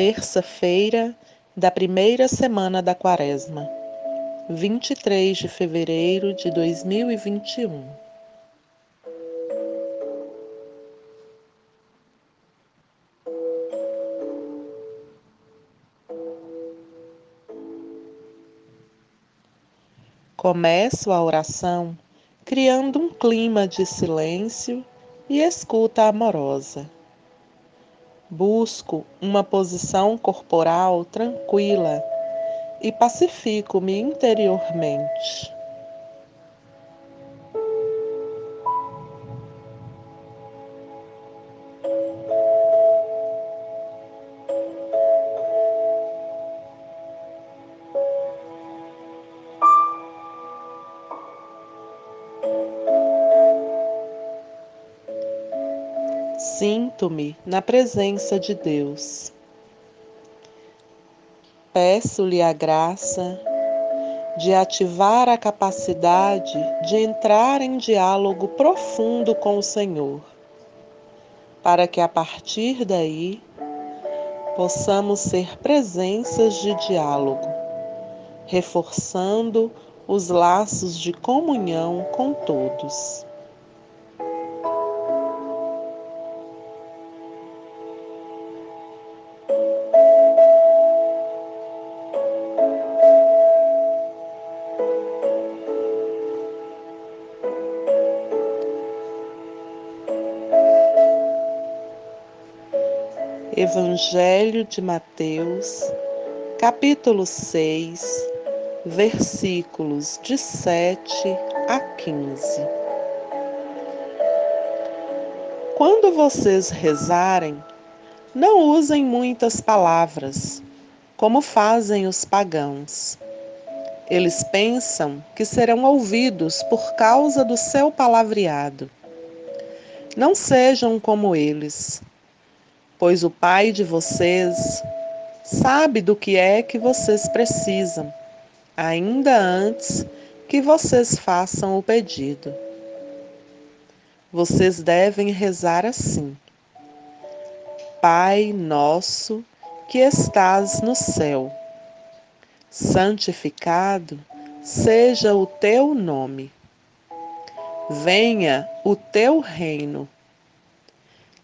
terça-feira da primeira semana da Quaresma, 23 de fevereiro de 2021. Começo a oração criando um clima de silêncio e escuta amorosa. Busco uma posição corporal tranquila e pacifico-me interiormente. Sinto-me na presença de Deus. Peço-lhe a graça de ativar a capacidade de entrar em diálogo profundo com o Senhor, para que a partir daí possamos ser presenças de diálogo, reforçando os laços de comunhão com todos. Evangelho de Mateus, capítulo 6, versículos de 7 a 15. Quando vocês rezarem, não usem muitas palavras, como fazem os pagãos. Eles pensam que serão ouvidos por causa do seu palavreado. Não sejam como eles pois o Pai de vocês sabe do que é que vocês precisam, ainda antes que vocês façam o pedido. Vocês devem rezar assim: Pai nosso que estás no céu, santificado seja o teu nome. Venha o teu reino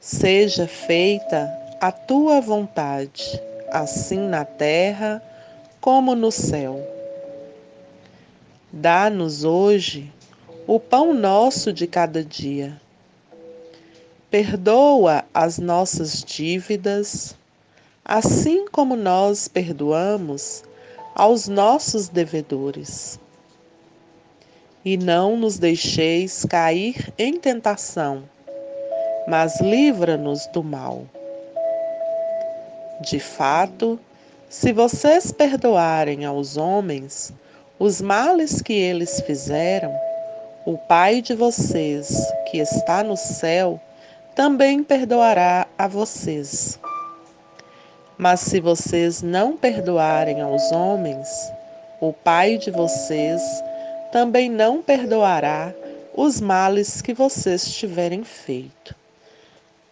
Seja feita a tua vontade, assim na terra como no céu. Dá-nos hoje o pão nosso de cada dia. Perdoa as nossas dívidas, assim como nós perdoamos aos nossos devedores. E não nos deixeis cair em tentação mas livra-nos do mal. De fato, se vocês perdoarem aos homens os males que eles fizeram, o Pai de vocês, que está no céu, também perdoará a vocês. Mas se vocês não perdoarem aos homens, o Pai de vocês também não perdoará os males que vocês tiverem feito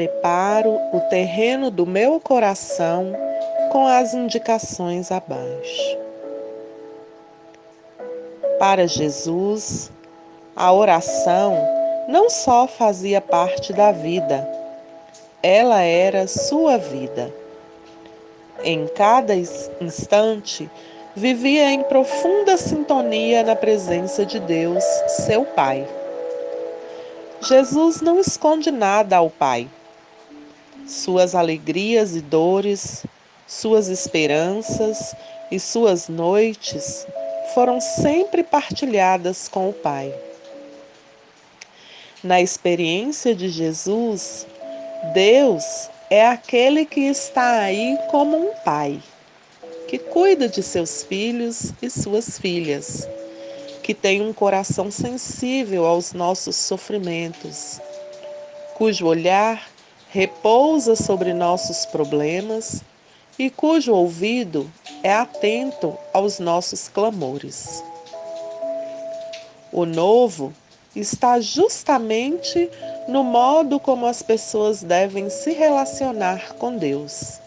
Preparo o terreno do meu coração com as indicações abaixo. Para Jesus, a oração não só fazia parte da vida, ela era sua vida. Em cada instante, vivia em profunda sintonia na presença de Deus, seu Pai. Jesus não esconde nada ao Pai suas alegrias e dores, suas esperanças e suas noites foram sempre partilhadas com o Pai. Na experiência de Jesus, Deus é aquele que está aí como um pai, que cuida de seus filhos e suas filhas, que tem um coração sensível aos nossos sofrimentos, cujo olhar repousa sobre nossos problemas e cujo ouvido é atento aos nossos clamores. O novo está justamente no modo como as pessoas devem se relacionar com Deus.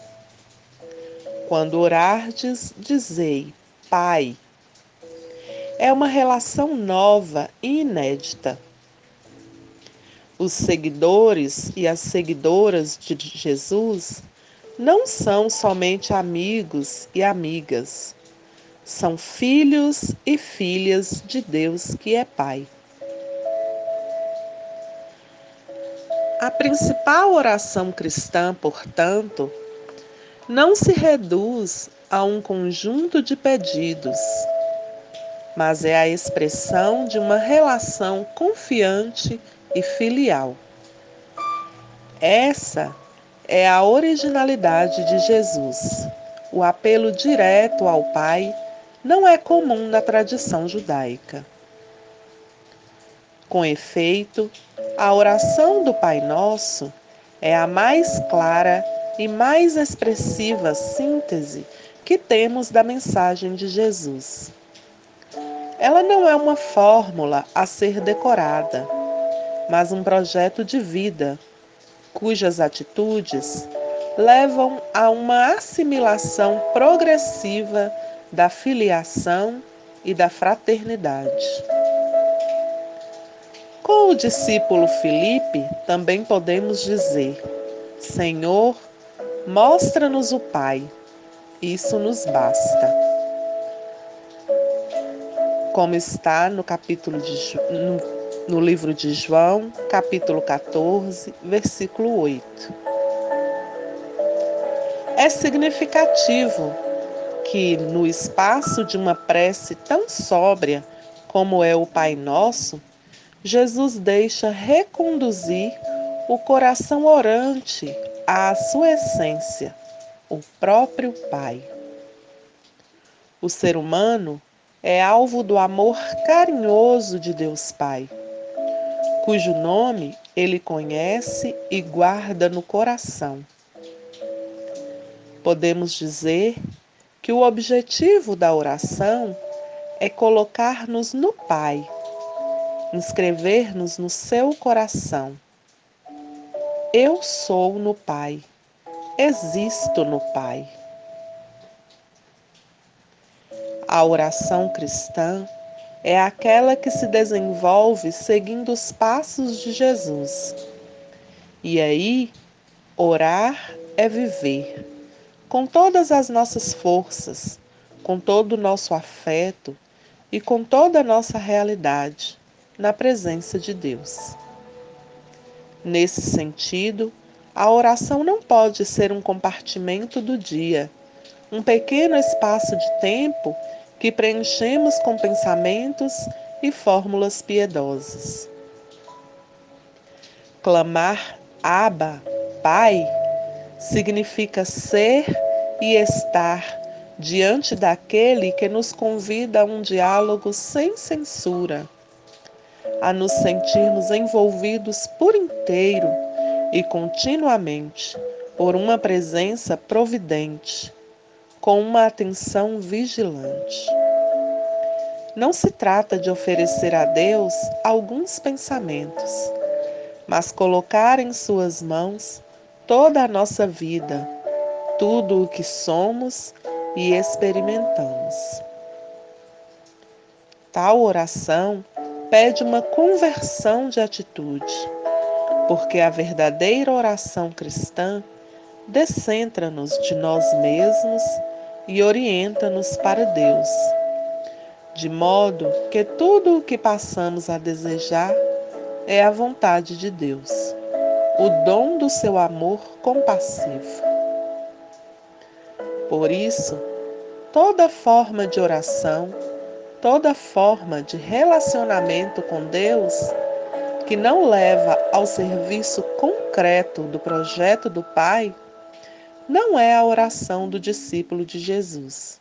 Quando orardes, dizei: Pai. É uma relação nova e inédita. Os seguidores e as seguidoras de Jesus não são somente amigos e amigas, são filhos e filhas de Deus que é Pai. A principal oração cristã, portanto, não se reduz a um conjunto de pedidos, mas é a expressão de uma relação confiante e filial. Essa é a originalidade de Jesus. O apelo direto ao Pai não é comum na tradição judaica. Com efeito, a oração do Pai Nosso é a mais clara e mais expressiva síntese que temos da mensagem de Jesus. Ela não é uma fórmula a ser decorada, mas um projeto de vida, cujas atitudes levam a uma assimilação progressiva da filiação e da fraternidade. Com o discípulo Filipe, também podemos dizer: Senhor, Mostra-nos o Pai, isso nos basta. Como está no capítulo de, no, no livro de João, capítulo 14, versículo 8. É significativo que no espaço de uma prece tão sóbria como é o Pai Nosso, Jesus deixa reconduzir o coração orante à sua essência, o próprio Pai. O ser humano é alvo do amor carinhoso de Deus Pai, cujo nome ele conhece e guarda no coração. Podemos dizer que o objetivo da oração é colocar-nos no Pai, inscrever-nos no seu coração eu sou no Pai, existo no Pai. A oração cristã é aquela que se desenvolve seguindo os passos de Jesus. E aí, orar é viver, com todas as nossas forças, com todo o nosso afeto e com toda a nossa realidade, na presença de Deus. Nesse sentido, a oração não pode ser um compartimento do dia, um pequeno espaço de tempo que preenchemos com pensamentos e fórmulas piedosas. Clamar Abba, Pai, significa ser e estar diante daquele que nos convida a um diálogo sem censura a nos sentirmos envolvidos por inteiro e continuamente por uma presença providente, com uma atenção vigilante. Não se trata de oferecer a Deus alguns pensamentos, mas colocar em Suas mãos toda a nossa vida, tudo o que somos e experimentamos. Tal oração pede uma conversão de atitude, porque a verdadeira oração cristã descentra-nos de nós mesmos e orienta-nos para Deus, de modo que tudo o que passamos a desejar é a vontade de Deus, o dom do seu amor compassivo. Por isso, toda forma de oração toda forma de relacionamento com Deus que não leva ao serviço concreto do projeto do Pai não é a oração do discípulo de Jesus.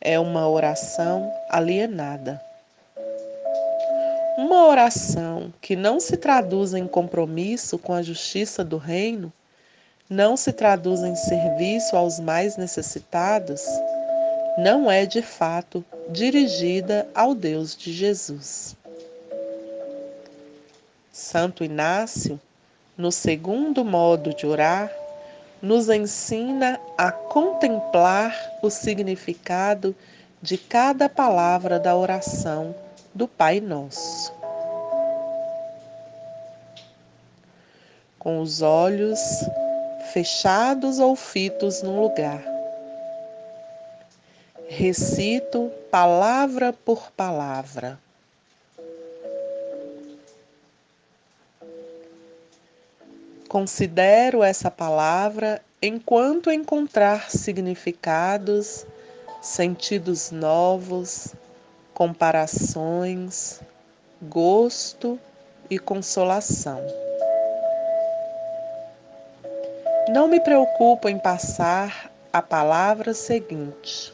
É uma oração alienada. Uma oração que não se traduz em compromisso com a justiça do reino, não se traduz em serviço aos mais necessitados, não é de fato dirigida ao Deus de Jesus. Santo Inácio, no segundo modo de orar, nos ensina a contemplar o significado de cada palavra da oração do Pai Nosso. Com os olhos fechados ou fitos num lugar. Recito palavra por palavra. Considero essa palavra enquanto encontrar significados, sentidos novos, comparações, gosto e consolação. Não me preocupo em passar a palavra seguinte.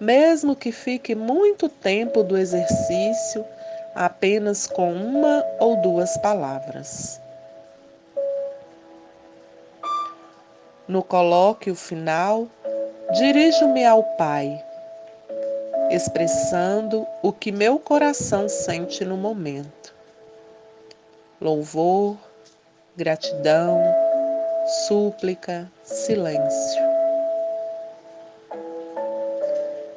Mesmo que fique muito tempo do exercício apenas com uma ou duas palavras. No colóquio final, dirijo-me ao Pai, expressando o que meu coração sente no momento. Louvor, gratidão, súplica, silêncio.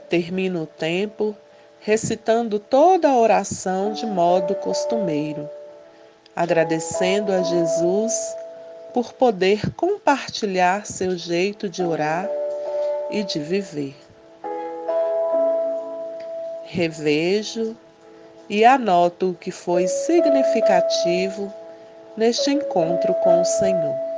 Termino o tempo recitando toda a oração de modo costumeiro, agradecendo a Jesus por poder compartilhar seu jeito de orar e de viver. Revejo e anoto o que foi significativo neste encontro com o Senhor.